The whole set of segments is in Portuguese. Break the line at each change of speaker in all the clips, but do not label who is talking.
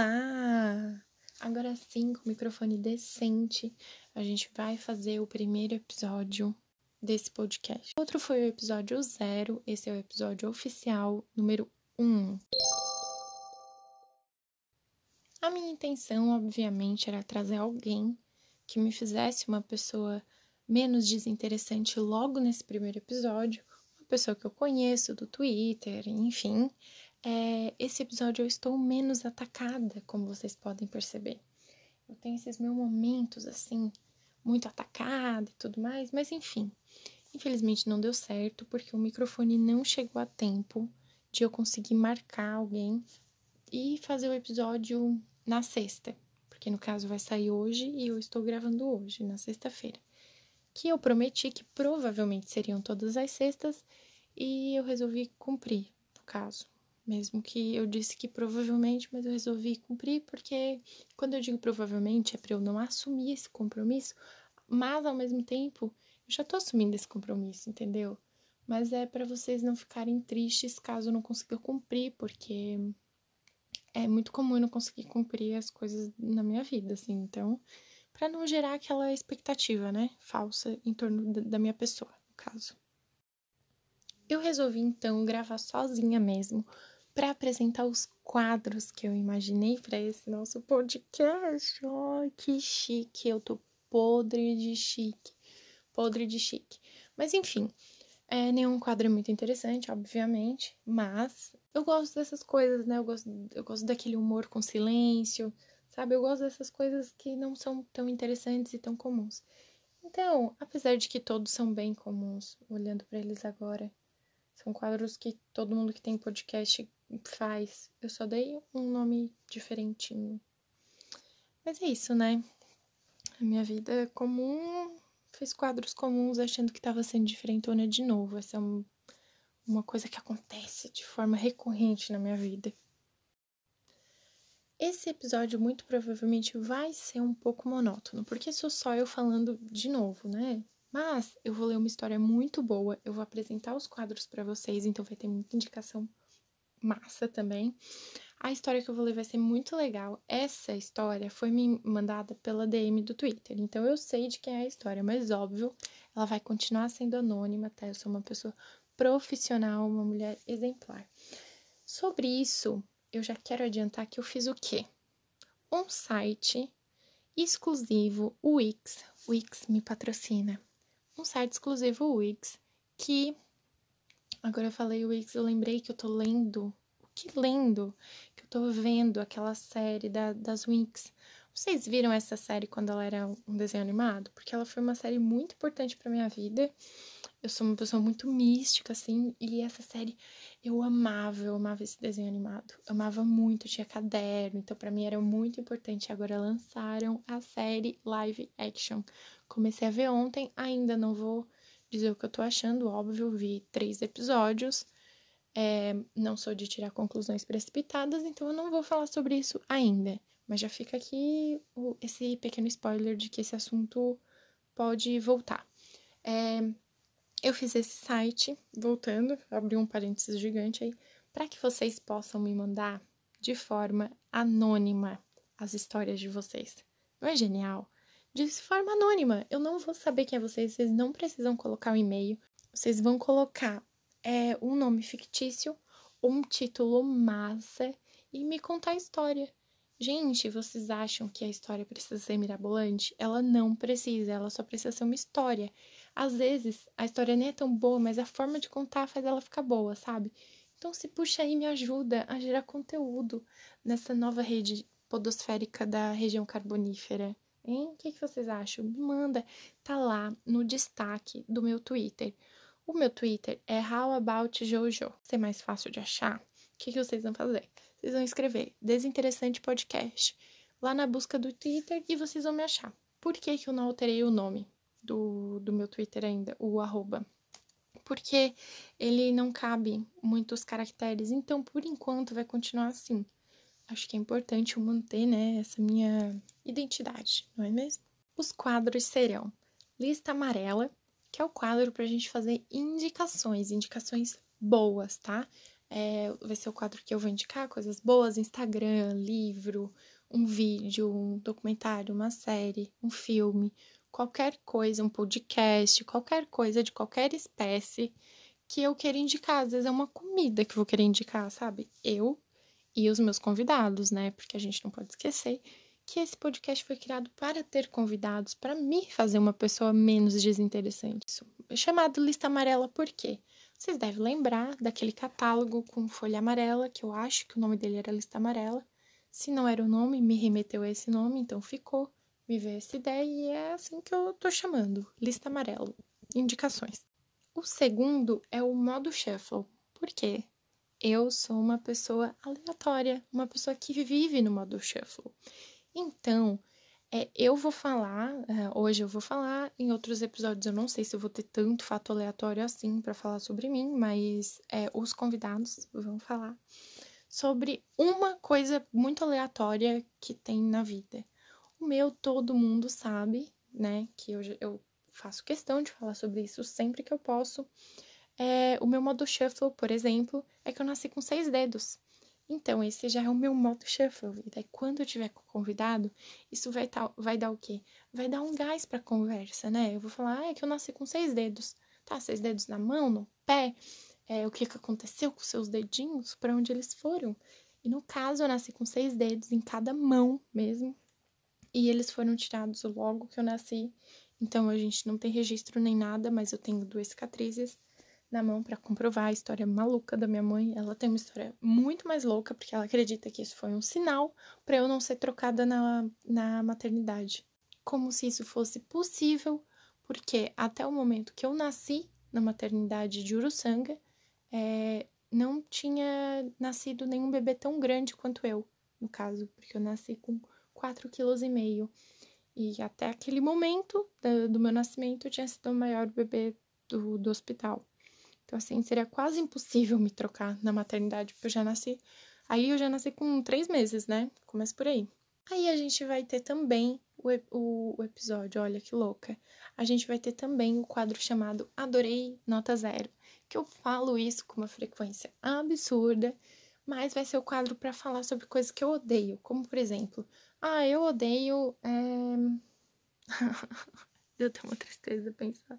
Olá! Agora sim, com o microfone decente, a gente vai fazer o primeiro episódio desse podcast. Outro foi o episódio zero, esse é o episódio oficial número um. A minha intenção, obviamente, era trazer alguém que me fizesse uma pessoa menos desinteressante logo nesse primeiro episódio, uma pessoa que eu conheço do Twitter, enfim. É, esse episódio eu estou menos atacada, como vocês podem perceber. Eu tenho esses meus momentos assim, muito atacada e tudo mais, mas enfim. Infelizmente não deu certo porque o microfone não chegou a tempo de eu conseguir marcar alguém e fazer o episódio na sexta, porque no caso vai sair hoje e eu estou gravando hoje, na sexta-feira. Que eu prometi que provavelmente seriam todas as sextas e eu resolvi cumprir, no caso. Mesmo que eu disse que provavelmente, mas eu resolvi cumprir porque quando eu digo provavelmente é para eu não assumir esse compromisso, mas ao mesmo tempo eu já tô assumindo esse compromisso, entendeu? Mas é para vocês não ficarem tristes caso eu não consiga cumprir, porque é muito comum eu não conseguir cumprir as coisas na minha vida, assim. Então, para não gerar aquela expectativa, né, falsa em torno da minha pessoa, no caso. Eu resolvi então gravar sozinha mesmo para apresentar os quadros que eu imaginei para esse nosso podcast. Ai, que chique! Eu tô podre de chique. Podre de chique. Mas enfim, é, nenhum quadro é muito interessante, obviamente, mas eu gosto dessas coisas, né? Eu gosto, eu gosto daquele humor com silêncio, sabe? Eu gosto dessas coisas que não são tão interessantes e tão comuns. Então, apesar de que todos são bem comuns, olhando para eles agora, são quadros que todo mundo que tem podcast faz. Eu só dei um nome diferentinho. Mas é isso, né? A minha vida é comum fiz quadros comuns achando que estava sendo diferentona de novo. Essa é um, uma coisa que acontece de forma recorrente na minha vida. Esse episódio muito provavelmente vai ser um pouco monótono, porque sou só eu falando de novo, né? Mas eu vou ler uma história muito boa, eu vou apresentar os quadros para vocês, então vai ter muita indicação massa também. A história que eu vou ler vai ser muito legal. Essa história foi me mandada pela DM do Twitter, então eu sei de quem é a história, mas óbvio, ela vai continuar sendo anônima, tá? Eu sou uma pessoa profissional, uma mulher exemplar. Sobre isso, eu já quero adiantar que eu fiz o quê? Um site exclusivo, Wix. Wix me patrocina. Um site exclusivo, Wix, que agora eu falei o Wix, eu lembrei que eu tô lendo que lendo que eu tô vendo aquela série da, das Winx. Vocês viram essa série quando ela era um desenho animado? Porque ela foi uma série muito importante para minha vida. Eu sou uma pessoa muito mística, assim, e essa série eu amava, eu amava esse desenho animado. amava muito, tinha caderno, então para mim era muito importante. Agora lançaram a série live action. Comecei a ver ontem, ainda não vou dizer o que eu tô achando, óbvio, vi três episódios. É, não sou de tirar conclusões precipitadas, então eu não vou falar sobre isso ainda. Mas já fica aqui o, esse pequeno spoiler de que esse assunto pode voltar. É, eu fiz esse site, voltando, abri um parênteses gigante aí, para que vocês possam me mandar de forma anônima as histórias de vocês. Não é genial? De forma anônima. Eu não vou saber quem é vocês, vocês não precisam colocar o um e-mail. Vocês vão colocar é, um nome fictício, um título massa e me contar a história. Gente, vocês acham que a história precisa ser mirabolante? Ela não precisa, ela só precisa ser uma história. Às vezes, a história nem é tão boa, mas a forma de contar faz ela ficar boa, sabe? Então, se puxa aí, me ajuda a gerar conteúdo nessa nova rede podosférica da região carbonífera. Hein? O que, que vocês acham? Me manda. Tá lá no destaque do meu Twitter. O meu Twitter é howaboutjojo. Se é mais fácil de achar, o que, que vocês vão fazer? Vocês vão escrever Desinteressante Podcast lá na busca do Twitter e vocês vão me achar. Por que, que eu não alterei o nome do, do meu Twitter ainda, o arroba? Porque ele não cabe muitos caracteres, então por enquanto vai continuar assim. Acho que é importante eu manter, né, essa minha identidade, não é mesmo? Os quadros serão lista amarela, que é o quadro para a gente fazer indicações, indicações boas, tá? É, vai ser o quadro que eu vou indicar coisas boas, Instagram, livro, um vídeo, um documentário, uma série, um filme, qualquer coisa, um podcast, qualquer coisa de qualquer espécie que eu queira indicar. Às vezes é uma comida que eu vou querer indicar, sabe? Eu e os meus convidados, né? Porque a gente não pode esquecer que esse podcast foi criado para ter convidados, para me fazer uma pessoa menos desinteressante. Isso chamado Lista Amarela por quê? Vocês devem lembrar daquele catálogo com folha amarela, que eu acho que o nome dele era Lista Amarela. Se não era o nome, me remeteu a esse nome, então ficou. Me veio essa ideia e é assim que eu tô chamando: Lista Amarela. Indicações. O segundo é o modo shuffle. Por quê? Eu sou uma pessoa aleatória, uma pessoa que vive no modo shuffle. Então, é, eu vou falar, é, hoje eu vou falar, em outros episódios eu não sei se eu vou ter tanto fato aleatório assim para falar sobre mim, mas é, os convidados vão falar sobre uma coisa muito aleatória que tem na vida. O meu todo mundo sabe, né, que eu, eu faço questão de falar sobre isso sempre que eu posso. É, o meu modo shuffle, por exemplo, é que eu nasci com seis dedos. Então, esse já é o meu modo shuffle. E daí, quando eu tiver convidado, isso vai, tá, vai dar o quê? Vai dar um gás pra conversa, né? Eu vou falar, ah, é que eu nasci com seis dedos. Tá, seis dedos na mão, no pé. É, o que, que aconteceu com seus dedinhos, para onde eles foram. E no caso, eu nasci com seis dedos em cada mão mesmo. E eles foram tirados logo que eu nasci. Então a gente não tem registro nem nada, mas eu tenho duas cicatrizes na mão para comprovar a história maluca da minha mãe. Ela tem uma história muito mais louca, porque ela acredita que isso foi um sinal para eu não ser trocada na, na maternidade. Como se isso fosse possível, porque até o momento que eu nasci na maternidade de Uruçanga, é, não tinha nascido nenhum bebê tão grande quanto eu, no caso, porque eu nasci com 4,5 kg. E até aquele momento do, do meu nascimento eu tinha sido o maior bebê do, do hospital. Então, assim, seria quase impossível me trocar na maternidade, porque eu já nasci. Aí eu já nasci com três meses, né? Começa por aí. Aí a gente vai ter também o, o, o, episódio, olha que louca. A gente vai ter também o quadro chamado Adorei Nota Zero, que eu falo isso com uma frequência absurda, mas vai ser o quadro para falar sobre coisas que eu odeio, como por exemplo, ah, eu odeio. É... Deu até uma tristeza pensar.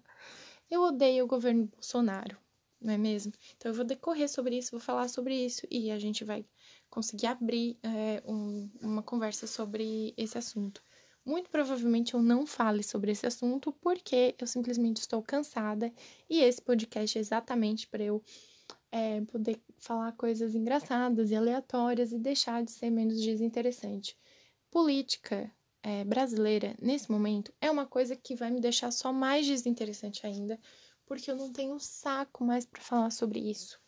Eu odeio o governo Bolsonaro, não é mesmo? Então eu vou decorrer sobre isso, vou falar sobre isso e a gente vai conseguir abrir é, um, uma conversa sobre esse assunto. Muito provavelmente eu não fale sobre esse assunto porque eu simplesmente estou cansada e esse podcast é exatamente para eu é, poder falar coisas engraçadas e aleatórias e deixar de ser menos desinteressante política é, brasileira nesse momento é uma coisa que vai me deixar só mais desinteressante ainda, porque eu não tenho saco mais para falar sobre isso.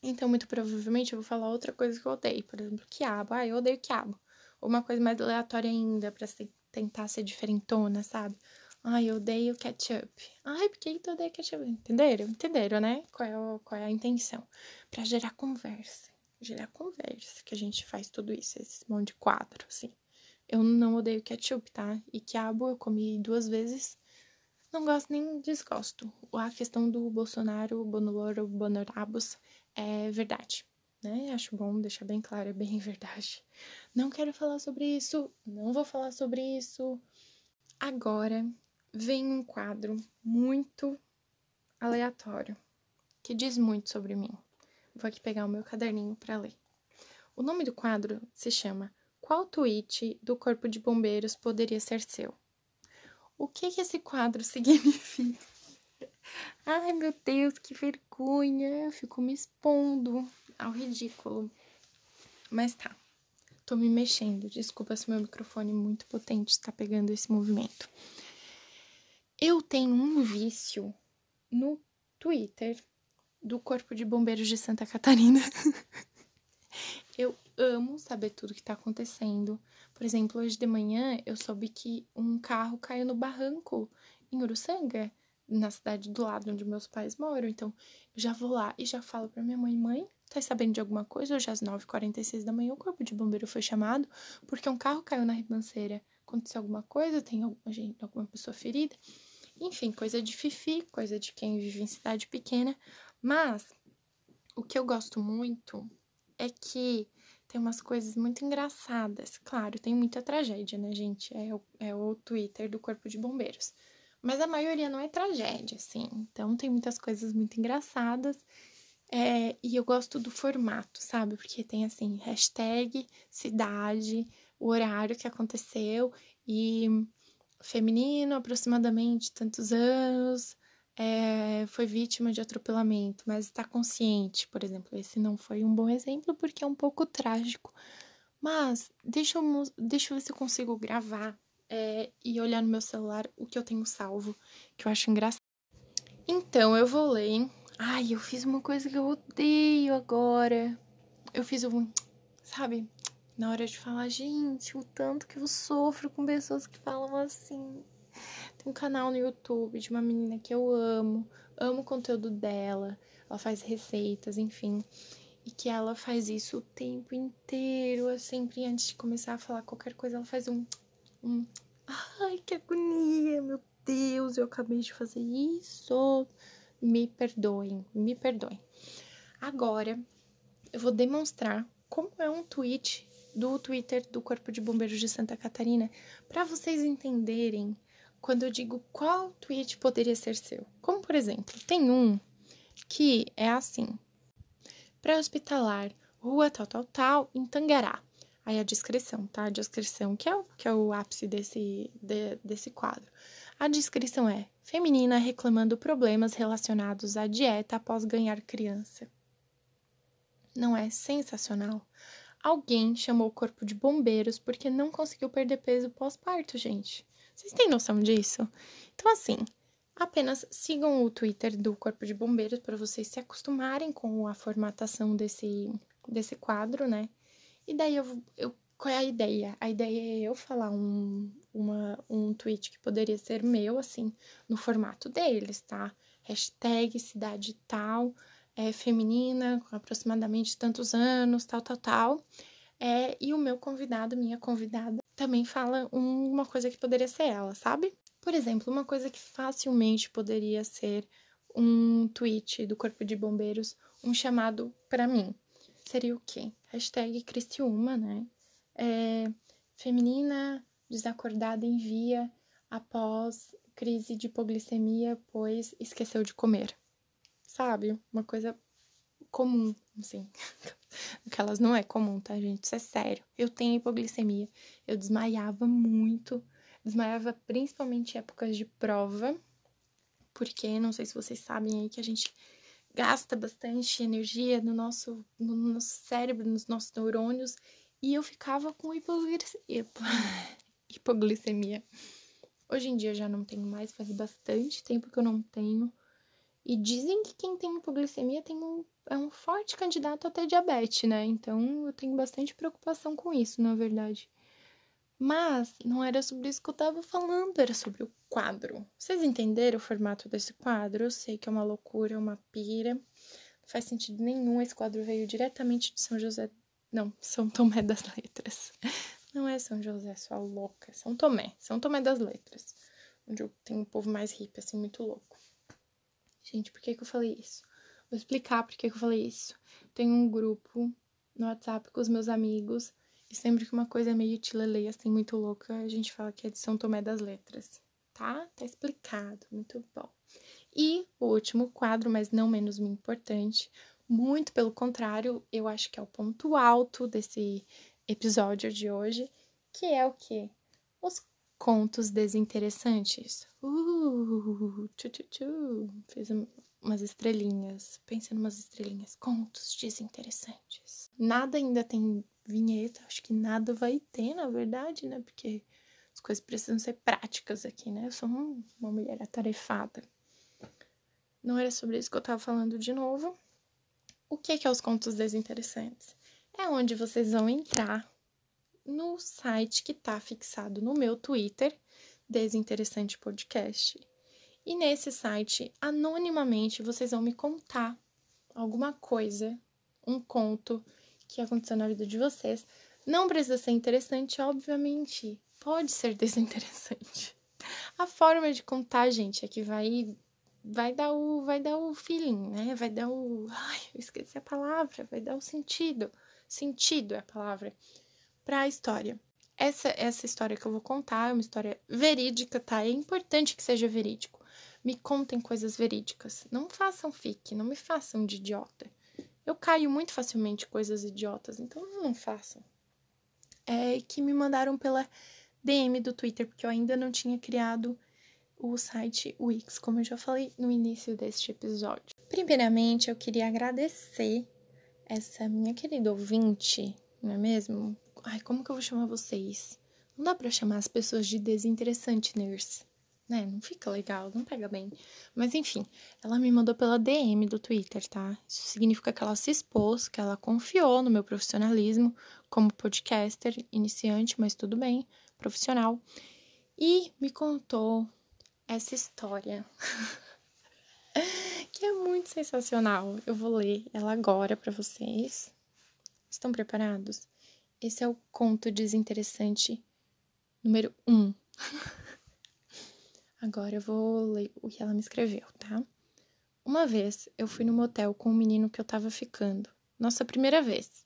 Então, muito provavelmente, eu vou falar outra coisa que eu odeio, por exemplo, quiabo. Ah, eu odeio quiabo. Ou uma coisa mais aleatória ainda, para tentar ser diferentona, sabe? Ai, eu odeio ketchup. Ai, por que tu odeia ketchup? Entenderam? Entenderam, né? Qual é, o, qual é a intenção? Para gerar conversa. Gerar conversa que a gente faz tudo isso, esse monte de quadro, assim. Eu não odeio ketchup, tá? E quiabo eu comi duas vezes. Não gosto nem desgosto. A questão do Bolsonaro, Bonoloro, Bonorabos é verdade, né? Acho bom deixar bem claro, é bem verdade. Não quero falar sobre isso, não vou falar sobre isso. Agora vem um quadro muito aleatório que diz muito sobre mim. Vou aqui pegar o meu caderninho para ler. O nome do quadro se chama qual tweet do Corpo de Bombeiros poderia ser seu? O que, que esse quadro significa? Ai, meu Deus, que vergonha! Eu fico me expondo ao ridículo. Mas tá, tô me mexendo. Desculpa se meu microfone muito potente está pegando esse movimento. Eu tenho um vício no Twitter do Corpo de Bombeiros de Santa Catarina. eu amo saber tudo que tá acontecendo. Por exemplo, hoje de manhã eu soube que um carro caiu no barranco em Uruçanga, na cidade do lado onde meus pais moram. Então, eu já vou lá e já falo pra minha mãe: mãe, tá sabendo de alguma coisa? Hoje às 9h46 da manhã o corpo de bombeiro foi chamado porque um carro caiu na ribanceira. Aconteceu alguma coisa? Tem alguma, gente, alguma pessoa ferida? Enfim, coisa de fifi, coisa de quem vive em cidade pequena. Mas o que eu gosto muito é que tem umas coisas muito engraçadas. Claro, tem muita tragédia, né, gente? É o, é o Twitter do Corpo de Bombeiros. Mas a maioria não é tragédia, assim. Então tem muitas coisas muito engraçadas. É, e eu gosto do formato, sabe? Porque tem assim, hashtag, cidade, o horário que aconteceu e feminino, aproximadamente tantos anos, é, foi vítima de atropelamento, mas está consciente, por exemplo. Esse não foi um bom exemplo porque é um pouco trágico. Mas deixa eu, deixa eu ver se eu consigo gravar é, e olhar no meu celular o que eu tenho salvo, que eu acho engraçado. Então, eu vou ler. Ai, eu fiz uma coisa que eu odeio agora. Eu fiz um. Sabe? Na hora de falar, gente, o tanto que eu sofro com pessoas que falam assim um canal no YouTube de uma menina que eu amo, amo o conteúdo dela, ela faz receitas, enfim. E que ela faz isso o tempo inteiro, sempre antes de começar a falar qualquer coisa, ela faz um. um Ai, que agonia, meu Deus, eu acabei de fazer isso. Me perdoem, me perdoem. Agora, eu vou demonstrar como é um tweet do Twitter do Corpo de Bombeiros de Santa Catarina para vocês entenderem quando eu digo qual tweet poderia ser seu. Como, por exemplo, tem um que é assim: pré-hospitalar, rua tal, tal, tal, em Tangará. Aí a descrição, tá? A descrição, que é o, que é o ápice desse, de, desse quadro. A descrição é: feminina reclamando problemas relacionados à dieta após ganhar criança. Não é sensacional? Alguém chamou o corpo de bombeiros porque não conseguiu perder peso pós-parto, gente. Vocês têm noção disso? Então, assim, apenas sigam o Twitter do Corpo de Bombeiros para vocês se acostumarem com a formatação desse, desse quadro, né? E daí eu, eu qual é a ideia? A ideia é eu falar um, uma, um tweet que poderia ser meu, assim, no formato deles, tá? Hashtag cidade tal, é, feminina, com aproximadamente tantos anos, tal, tal, tal. É, e o meu convidado, minha convidada, também fala uma coisa que poderia ser ela, sabe? Por exemplo, uma coisa que facilmente poderia ser um tweet do Corpo de Bombeiros, um chamado para mim. Seria o quê? Hashtag Cristiúma, né? É, feminina desacordada envia após crise de hipoglicemia, pois esqueceu de comer. Sabe? Uma coisa comum, assim. Aquelas não é comum, tá, gente? Isso é sério. Eu tenho hipoglicemia. Eu desmaiava muito. Desmaiava principalmente em épocas de prova. Porque não sei se vocês sabem aí que a gente gasta bastante energia no nosso, no nosso cérebro, nos nossos neurônios. E eu ficava com hipoglicemia. Hoje em dia já não tenho mais, faz bastante tempo que eu não tenho. E dizem que quem tem hipoglicemia tem um, é um forte candidato a ter diabetes, né? Então eu tenho bastante preocupação com isso, na verdade. Mas não era sobre isso que eu tava falando, era sobre o quadro. Vocês entenderam o formato desse quadro? Eu sei que é uma loucura, uma pira. Não faz sentido nenhum. Esse quadro veio diretamente de São José. Não, São Tomé das Letras. Não é São José, sua louca. São Tomé. São Tomé das Letras. Onde tem um povo mais hippie, assim, muito louco. Gente, por que, que eu falei isso? Vou explicar por que, que eu falei isso. Tenho um grupo no WhatsApp com os meus amigos e sempre que uma coisa é meio tilelei, assim, muito louca, a gente fala que é de São Tomé das Letras, tá? Tá explicado, muito bom. E o último quadro, mas não menos importante, muito pelo contrário, eu acho que é o ponto alto desse episódio de hoje, que é o que? Os contos desinteressantes. Uh, tchu, tchu, tchu. Fiz umas estrelinhas. Pensa em umas estrelinhas. Contos desinteressantes. Nada ainda tem vinheta. Acho que nada vai ter, na verdade, né? Porque as coisas precisam ser práticas aqui, né? Eu sou uma mulher atarefada. Não era sobre isso que eu tava falando de novo. O que é, que é os contos desinteressantes? É onde vocês vão entrar no site que está fixado no meu Twitter, Desinteressante Podcast. E nesse site, anonimamente, vocês vão me contar alguma coisa, um conto que aconteceu na vida de vocês. Não precisa ser interessante, obviamente. Pode ser desinteressante. A forma de contar, gente, é que vai vai dar o vai dar o feeling, né? Vai dar o, ai, eu esqueci a palavra, vai dar o sentido. Sentido é a palavra para a história. Essa essa história que eu vou contar é uma história verídica, tá? É importante que seja verídico. Me contem coisas verídicas. Não façam fique, não me façam de idiota. Eu caio muito facilmente coisas idiotas, então não façam. É que me mandaram pela DM do Twitter, porque eu ainda não tinha criado o site Wix, como eu já falei no início deste episódio. Primeiramente, eu queria agradecer essa minha querida ouvinte, não é mesmo? Ai, como que eu vou chamar vocês? Não dá para chamar as pessoas de desinteressante, nurse né? Não fica legal, não pega bem. Mas enfim, ela me mandou pela DM do Twitter, tá? Isso significa que ela se expôs, que ela confiou no meu profissionalismo como podcaster, iniciante, mas tudo bem, profissional. E me contou essa história. que é muito sensacional. Eu vou ler ela agora para vocês. Estão preparados? Esse é o conto desinteressante número 1. Um. Agora eu vou ler o que ela me escreveu, tá? Uma vez eu fui no motel com um menino que eu tava ficando. Nossa primeira vez.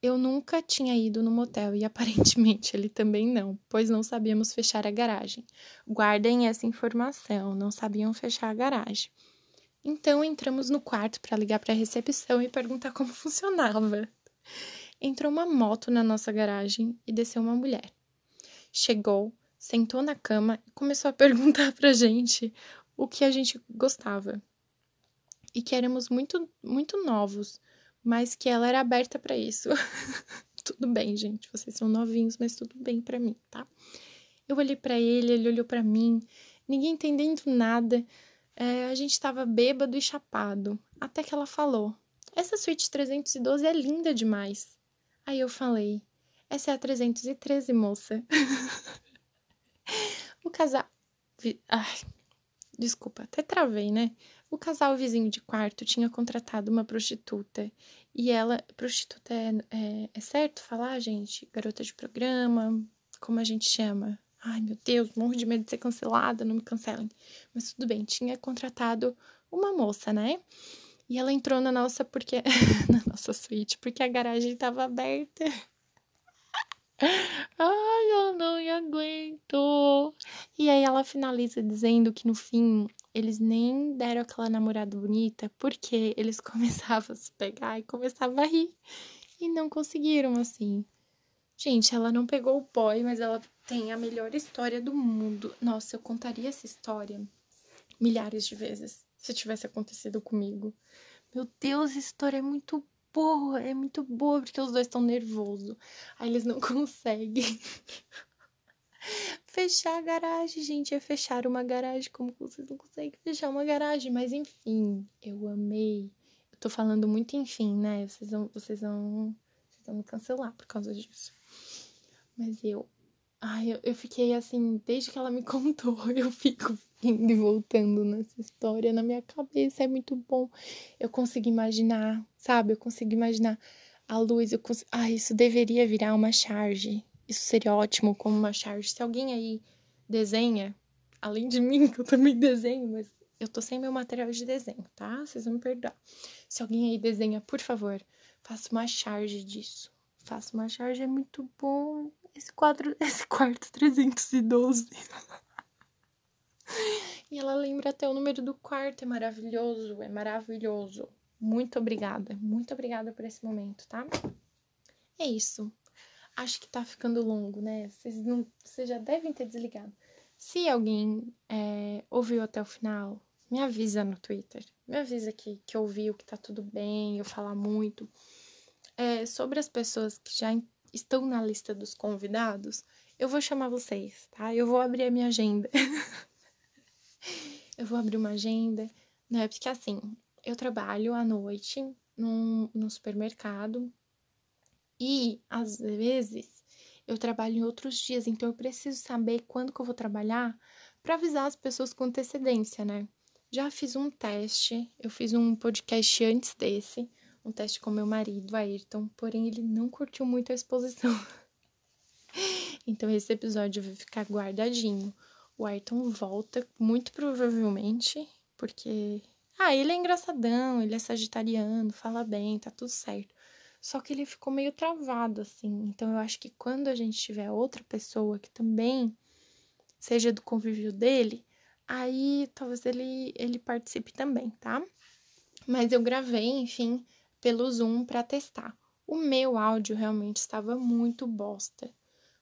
Eu nunca tinha ido no motel e aparentemente ele também não, pois não sabíamos fechar a garagem. Guardem essa informação, não sabiam fechar a garagem. Então entramos no quarto para ligar para a recepção e perguntar como funcionava. Entrou uma moto na nossa garagem e desceu uma mulher. Chegou, sentou na cama e começou a perguntar pra gente o que a gente gostava. E que éramos muito, muito novos, mas que ela era aberta para isso. tudo bem, gente, vocês são novinhos, mas tudo bem para mim, tá? Eu olhei para ele, ele olhou para mim, ninguém entendendo nada. É, a gente estava bêbado e chapado, até que ela falou: Essa suíte 312 é linda demais. Aí eu falei: Essa é a 313, moça. O casal. Ai, desculpa, até travei, né? O casal vizinho de quarto tinha contratado uma prostituta. E ela. Prostituta é, é, é certo falar, gente? Garota de programa, como a gente chama? Ai, meu Deus, morro de medo de ser cancelada, não me cancelem. Mas tudo bem, tinha contratado uma moça, né? E ela entrou na nossa porque na nossa suíte, porque a garagem estava aberta. Ai, eu não me aguento. E aí ela finaliza dizendo que no fim eles nem deram aquela namorada bonita porque eles começavam a se pegar e começavam a rir. E não conseguiram, assim. Gente, ela não pegou o boy, mas ela tem a melhor história do mundo. Nossa, eu contaria essa história milhares de vezes se tivesse acontecido comigo. Meu Deus, a história é muito boa, é muito boa, porque os dois estão nervosos. Aí eles não conseguem. fechar a garagem, gente, é fechar uma garagem. Como vocês não conseguem fechar uma garagem? Mas enfim, eu amei. Eu tô falando muito enfim, né? Vocês vão, vocês vão, vocês vão me cancelar por causa disso. Mas eu Ai, eu, eu fiquei assim, desde que ela me contou, eu fico indo e voltando nessa história na minha cabeça. É muito bom. Eu consigo imaginar, sabe? Eu consigo imaginar a luz. Eu consigo... Ah, isso deveria virar uma charge. Isso seria ótimo como uma charge. Se alguém aí desenha, além de mim, que eu também desenho, mas eu tô sem meu material de desenho, tá? Vocês vão me perdoar. Se alguém aí desenha, por favor, faça uma charge disso. Faça uma charge, é muito bom. Esse quadro, esse quarto 312. e ela lembra até o número do quarto, é maravilhoso, é maravilhoso. Muito obrigada, muito obrigada por esse momento, tá? É isso. Acho que tá ficando longo, né? Vocês, não, vocês já devem ter desligado. Se alguém é, ouviu até o final, me avisa no Twitter. Me avisa que, que ouviu, que tá tudo bem, eu falar muito. É, sobre as pessoas que já estão na lista dos convidados, eu vou chamar vocês, tá? Eu vou abrir a minha agenda. eu vou abrir uma agenda, né? Porque assim, eu trabalho à noite num, no supermercado e às vezes eu trabalho em outros dias, então eu preciso saber quando que eu vou trabalhar para avisar as pessoas com antecedência, né? Já fiz um teste, eu fiz um podcast antes desse, um teste com meu marido, Ayrton, porém ele não curtiu muito a exposição. então esse episódio vai ficar guardadinho. O Ayrton volta, muito provavelmente, porque. Ah, ele é engraçadão, ele é sagitariano, fala bem, tá tudo certo. Só que ele ficou meio travado, assim. Então eu acho que quando a gente tiver outra pessoa que também seja do convívio dele, aí talvez ele, ele participe também, tá? Mas eu gravei, enfim, pelo Zoom para testar. O meu áudio realmente estava muito bosta.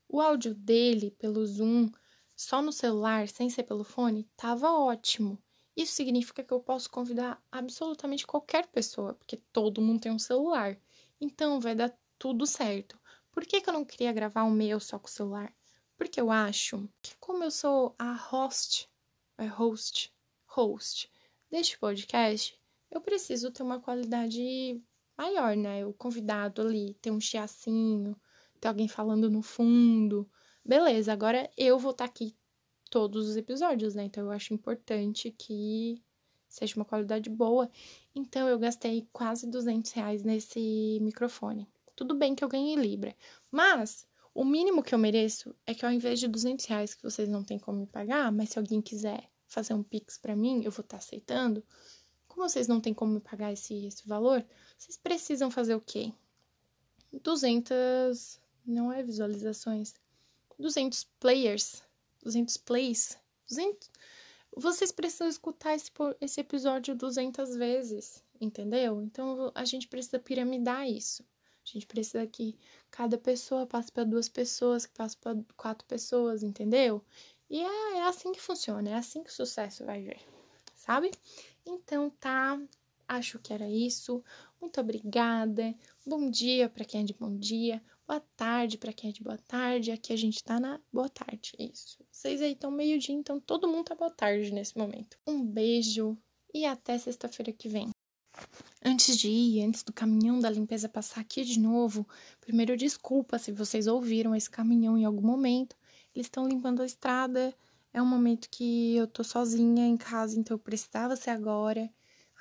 O áudio dele pelo Zoom, só no celular, sem ser pelo fone, tava ótimo. Isso significa que eu posso convidar absolutamente qualquer pessoa, porque todo mundo tem um celular. Então vai dar tudo certo. Por que, que eu não queria gravar o meu só com o celular? Porque eu acho que, como eu sou a host, é host, host deste podcast, eu preciso ter uma qualidade maior, né? O convidado ali, ter um chiacinho, ter alguém falando no fundo. Beleza, agora eu vou estar tá aqui todos os episódios, né? Então eu acho importante que seja uma qualidade boa. Então eu gastei quase 200 reais nesse microfone. Tudo bem que eu ganhei Libra, mas o mínimo que eu mereço é que ao invés de 200 reais que vocês não têm como me pagar, mas se alguém quiser fazer um pix para mim, eu vou estar tá aceitando. Como vocês não têm como me pagar esse, esse valor, vocês precisam fazer o quê? 200, não é visualizações, 200 players, 200 plays, 200... Vocês precisam escutar esse, esse episódio 200 vezes, entendeu? Então a gente precisa piramidar isso. A gente precisa que cada pessoa passe para duas pessoas, que passe para quatro pessoas, entendeu? E é, é assim que funciona, é assim que o sucesso vai vir, sabe? Então tá, acho que era isso. Muito obrigada. Bom dia para quem é de bom dia. Boa tarde para quem é de boa tarde. Aqui a gente tá na boa tarde. Isso. Vocês aí estão meio-dia, então todo mundo tá boa tarde nesse momento. Um beijo e até sexta-feira que vem. Antes de ir, antes do caminhão da limpeza passar aqui de novo, primeiro desculpa se vocês ouviram esse caminhão em algum momento. Eles estão limpando a estrada é um momento que eu tô sozinha em casa, então eu precisava ser agora.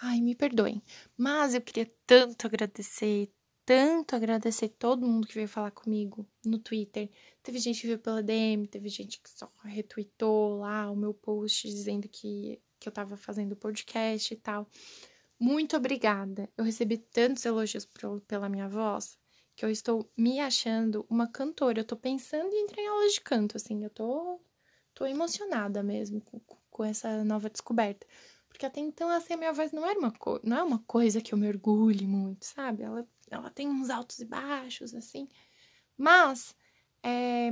Ai, me perdoem. Mas eu queria tanto agradecer, tanto agradecer todo mundo que veio falar comigo no Twitter. Teve gente que veio pela DM, teve gente que só retweetou lá o meu post dizendo que, que eu tava fazendo podcast e tal. Muito obrigada. Eu recebi tantos elogios pela minha voz que eu estou me achando uma cantora. Eu tô pensando em entrar em aulas de canto, assim. Eu tô tô emocionada mesmo com, com essa nova descoberta. Porque até então, assim, a minha voz não era uma, não é uma coisa que eu me orgulhe muito, sabe? Ela, ela tem uns altos e baixos, assim. Mas, é,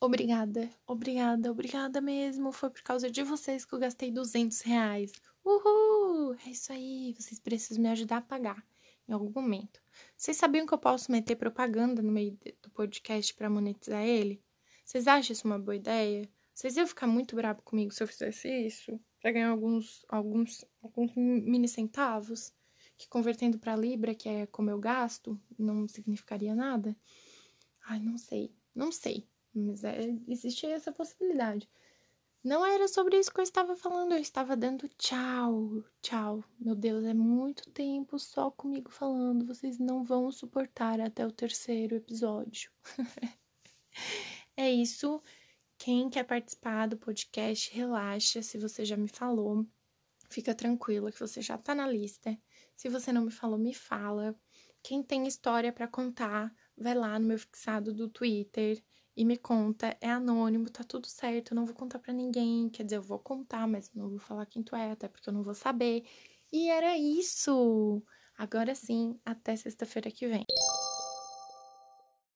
obrigada, obrigada, obrigada mesmo. Foi por causa de vocês que eu gastei 200 reais. Uhul! É isso aí, vocês precisam me ajudar a pagar em algum momento. Vocês sabiam que eu posso meter propaganda no meio do podcast para monetizar ele? Vocês acham isso uma boa ideia? Vocês iam ficar muito bravo comigo se eu fizesse isso? Pra ganhar alguns, alguns, alguns mini centavos? Que convertendo para Libra, que é como eu gasto, não significaria nada? Ai, não sei. Não sei. Mas é, existe essa possibilidade. Não era sobre isso que eu estava falando, eu estava dando tchau, tchau. Meu Deus, é muito tempo só comigo falando, vocês não vão suportar até o terceiro episódio. é isso. Quem quer participar do podcast, relaxa. Se você já me falou, fica tranquila que você já tá na lista. Se você não me falou, me fala. Quem tem história para contar, vai lá no meu fixado do Twitter e me conta. É anônimo, tá tudo certo. Eu não vou contar para ninguém. Quer dizer, eu vou contar, mas não vou falar quem tu é, até porque eu não vou saber. E era isso. Agora sim, até sexta-feira que vem.